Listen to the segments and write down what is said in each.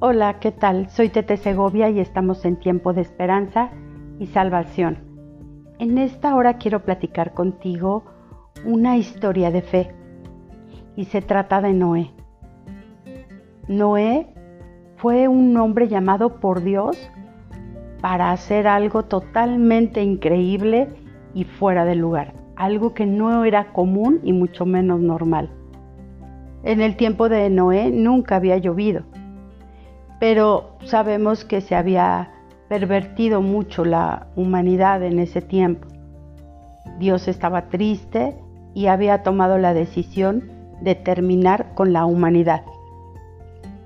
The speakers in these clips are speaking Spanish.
Hola, ¿qué tal? Soy Tete Segovia y estamos en tiempo de esperanza y salvación. En esta hora quiero platicar contigo una historia de fe y se trata de Noé. Noé fue un hombre llamado por Dios para hacer algo totalmente increíble y fuera de lugar, algo que no era común y mucho menos normal. En el tiempo de Noé nunca había llovido pero sabemos que se había pervertido mucho la humanidad en ese tiempo. Dios estaba triste y había tomado la decisión de terminar con la humanidad,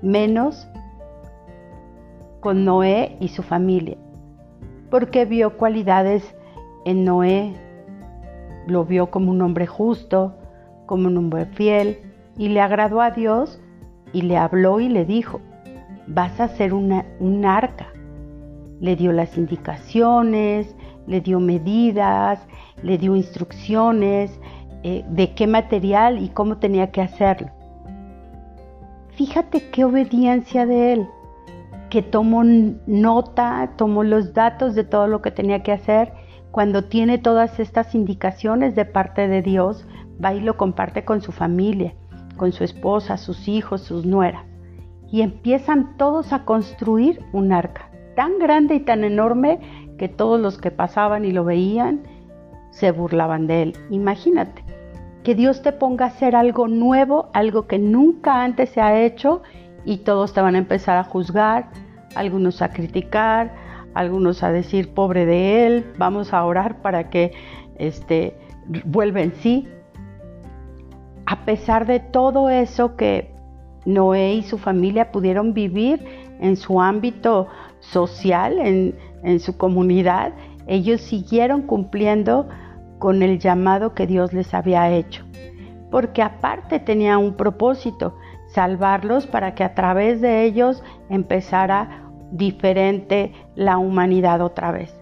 menos con Noé y su familia, porque vio cualidades en Noé, lo vio como un hombre justo, como un hombre fiel, y le agradó a Dios y le habló y le dijo, vas a hacer una, un arca. Le dio las indicaciones, le dio medidas, le dio instrucciones eh, de qué material y cómo tenía que hacerlo. Fíjate qué obediencia de él, que tomó nota, tomó los datos de todo lo que tenía que hacer. Cuando tiene todas estas indicaciones de parte de Dios, va y lo comparte con su familia, con su esposa, sus hijos, sus nueras y empiezan todos a construir un arca tan grande y tan enorme que todos los que pasaban y lo veían se burlaban de él. Imagínate que Dios te ponga a hacer algo nuevo, algo que nunca antes se ha hecho y todos te van a empezar a juzgar, algunos a criticar, algunos a decir pobre de él, vamos a orar para que este vuelva en sí. A pesar de todo eso que Noé y su familia pudieron vivir en su ámbito social, en, su comunidad, ellos siguieron cumpliendo con el llamado que Dios les había hecho. Porque aparte tenía un propósito, salvarlos para que a través de ellos empezara diferente la humanidad otra vez.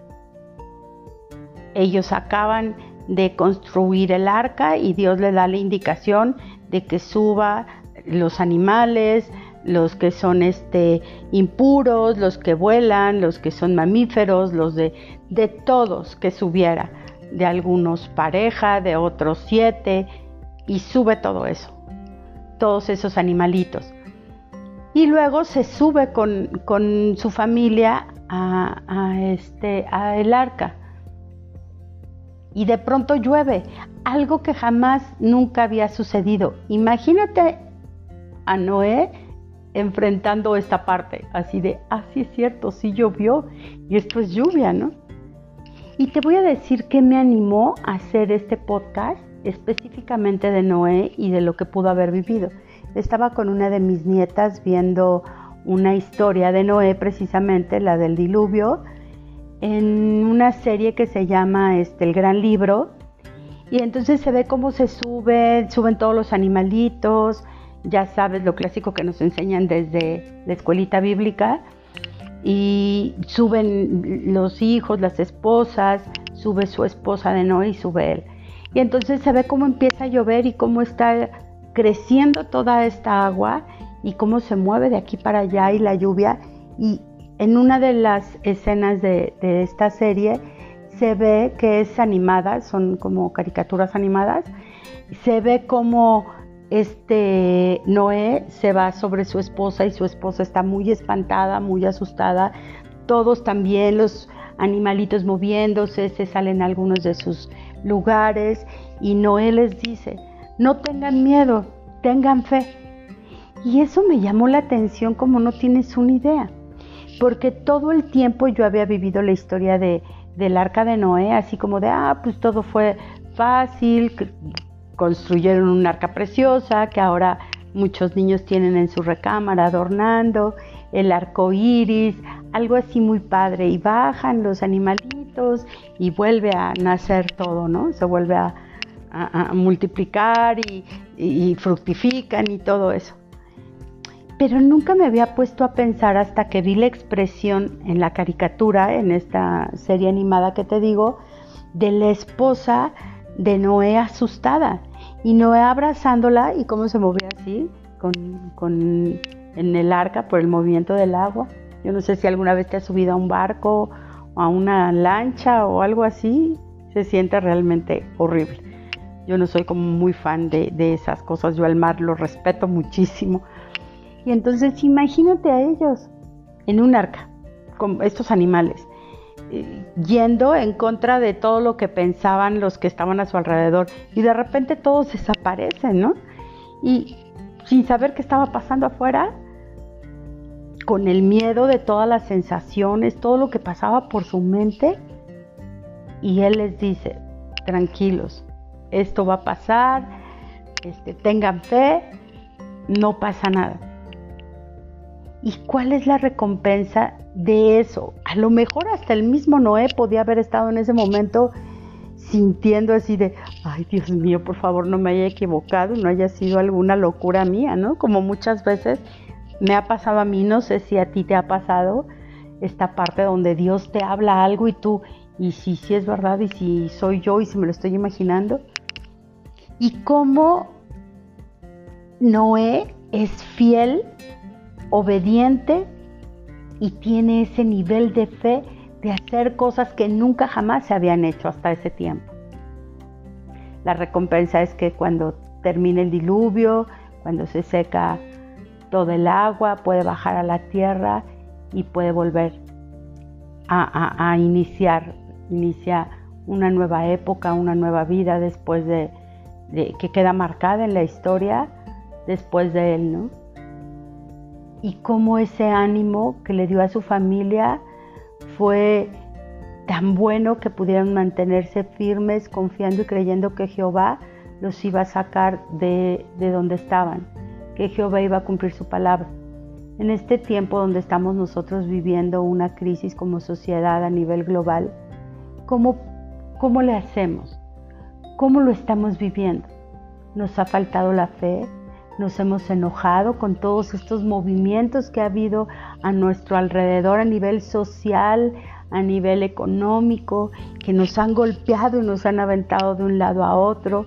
Ellos acaban de construir el arca y Dios le da la indicación de que suba los animales, los que son este, impuros, los que vuelan, los que son mamíferos, los de, de todos que subiera, de algunos pareja, de otros siete, y sube todo eso, todos esos animalitos. Y luego se sube con, su familia a, a, este, a el arca. Y de pronto llueve, algo que jamás nunca había sucedido. Imagínate a Noé enfrentando esta parte, así de, ah, sí es cierto, sí llovió y esto es lluvia, ¿no? Y te voy a decir qué me animó a hacer este podcast específicamente de Noé y de lo que pudo haber vivido. Estaba con una de mis nietas viendo una historia de Noé, precisamente la del diluvio, en una serie que se llama este, El Gran Libro. Y entonces se ve cómo se sube, suben todos los animalitos, ya sabes lo clásico que nos enseñan desde la escuelita bíblica, y suben los hijos, las esposas, sube su esposa de Noé y sube él. Y entonces se ve cómo empieza a llover y cómo está creciendo toda esta agua y cómo se mueve de aquí para allá y la lluvia. Y en una de las escenas de, esta serie se ve que es animada, son como caricaturas animadas, se ve como este Noé se va sobre su esposa y su esposa está muy espantada, muy asustada. Todos también los animalitos moviéndose, se salen algunos de sus lugares y Noé les dice, no tengan miedo, tengan fe. Y eso me llamó la atención como no tienes una idea, porque todo el tiempo yo había vivido la historia de, del arca de Noé, así como de, ah, pues todo fue fácil, construyeron un arca preciosa que ahora muchos niños tienen en su recámara adornando, el arco iris, algo así muy padre. Y bajan los animalitos y vuelve a nacer todo, ¿no? Se vuelve a, multiplicar y, y fructifican y todo eso. Pero nunca me había puesto a pensar hasta que vi la expresión en la caricatura, en esta serie animada que te digo, de la esposa de Noé asustada y Noé abrazándola y cómo se movía así, con, en el arca por el movimiento del agua. Yo no sé si alguna vez te has subido a un barco o a una lancha o algo así. Se siente realmente horrible. Yo no soy como muy fan de, de esas cosas. Yo al mar lo respeto muchísimo. Y entonces imagínate a ellos en un arca, con estos animales, yendo en contra de todo lo que pensaban los que estaban a su alrededor. Y de repente todos desaparecen, ¿no? Y sin saber qué estaba pasando afuera, con el miedo de todas las sensaciones, todo lo que pasaba por su mente. Y él les dice, tranquilos, esto va a pasar, este, tengan fe, no pasa nada. ¿Y cuál es la recompensa de eso? A lo mejor hasta el mismo Noé podía haber estado en ese momento sintiendo así de, ay Dios mío, por favor no me haya equivocado, no haya sido alguna locura mía, ¿no? Como muchas veces me ha pasado a mí, no sé si a ti te ha pasado esta parte donde Dios te habla algo y tú, y si sí es verdad, y si soy yo y si me lo estoy imaginando. Y cómo Noé es fiel obediente y tiene ese nivel de fe de hacer cosas que nunca jamás se habían hecho hasta ese tiempo. La recompensa es que cuando termine el diluvio, cuando se seca todo el agua, puede bajar a la tierra y puede volver a, iniciar, inicia una nueva época, una nueva vida después de, de, que queda marcada en la historia después de él, ¿no? Y cómo ese ánimo que le dio a su familia fue tan bueno que pudieron mantenerse firmes, confiando y creyendo que Jehová los iba a sacar de, donde estaban, que Jehová iba a cumplir su palabra. En este tiempo donde estamos nosotros viviendo una crisis como sociedad a nivel global, ¿cómo, cómo le hacemos? ¿Cómo lo estamos viviendo? ¿Nos ha faltado la fe? Nos hemos enojado con todos estos movimientos que ha habido a nuestro alrededor a nivel social, a nivel económico, que nos han golpeado y nos han aventado de un lado a otro.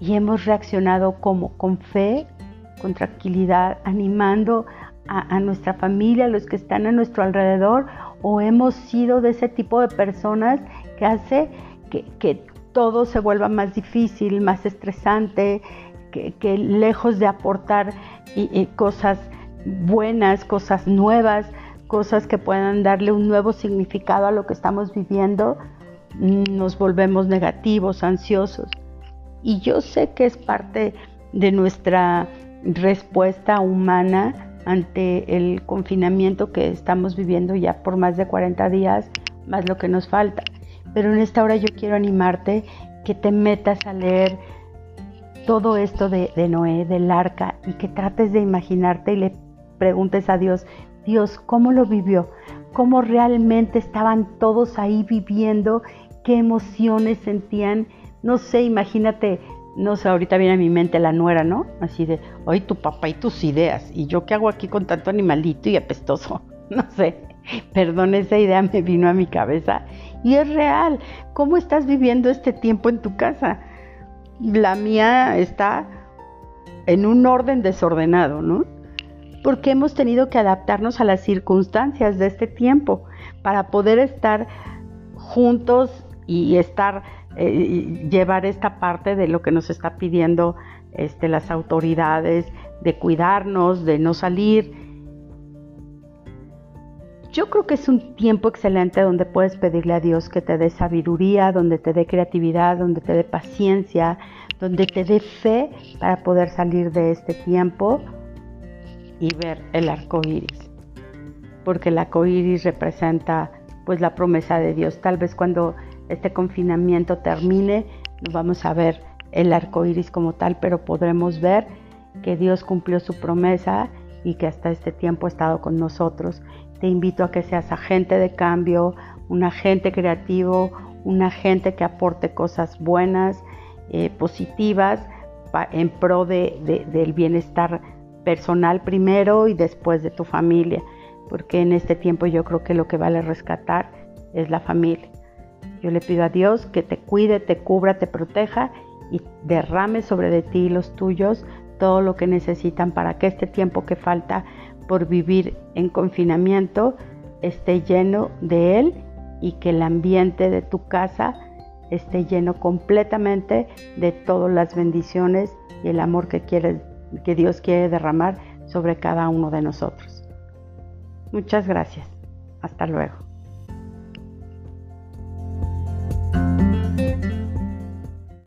Y hemos reaccionado como con fe, con tranquilidad, animando a, nuestra familia, a los que están a nuestro alrededor, o hemos sido de ese tipo de personas que hace que, todo se vuelva más difícil, más estresante, que, lejos de aportar cosas buenas, cosas nuevas, cosas que puedan darle un nuevo significado a lo que estamos viviendo, nos volvemos negativos, ansiosos. Y yo sé que es parte de nuestra respuesta humana ante el confinamiento que estamos viviendo ya por más de 40 días, más lo que nos falta. Pero en esta hora yo quiero animarte que te metas a leer todo esto de, Noé, del arca, y que trates de imaginarte y le preguntes a Dios, Dios, ¿cómo lo vivió? ¿Cómo realmente estaban todos ahí viviendo? ¿Qué emociones sentían? No sé, imagínate, no sé, ahorita viene a mi mente la nuera, ¿no? Así de, hoy tu papá y tus ideas, y yo qué hago aquí con tanto animalito y apestoso, no sé. Perdón, esa idea me vino a mi cabeza y es real. ¿Cómo estás viviendo este tiempo en tu casa? La mía está en un orden desordenado, ¿no? Porque hemos tenido que adaptarnos a las circunstancias de este tiempo para poder estar juntos y estar eh, llevar esta parte de lo que nos está pidiendo este, las autoridades, de cuidarnos, de no salir yo creo que es un tiempo excelente donde puedes pedirle a Dios que te dé sabiduría, donde te dé creatividad, donde te dé paciencia, donde te dé fe para poder salir de este tiempo y ver el arco iris. Porque el arco iris representa pues la promesa de Dios. Tal vez cuando este confinamiento termine, no vamos a ver el arco iris como tal, pero podremos ver que Dios cumplió su promesa y que hasta este tiempo ha estado con nosotros te invito a que seas agente de cambio, un agente creativo, un agente que aporte cosas buenas, eh, positivas, en pro del bienestar personal primero y después de tu familia, porque en este tiempo yo creo que lo que vale rescatar es la familia. Yo le pido a Dios que te cuide, te cubra, te proteja y derrame sobre de ti y los tuyos todo lo que necesitan para que este tiempo que falta por vivir en confinamiento esté lleno de Él y que el ambiente de tu casa esté lleno completamente de todas las bendiciones y el amor que, quiere, que Dios quiere derramar sobre cada uno de nosotros. Muchas gracias. Hasta luego.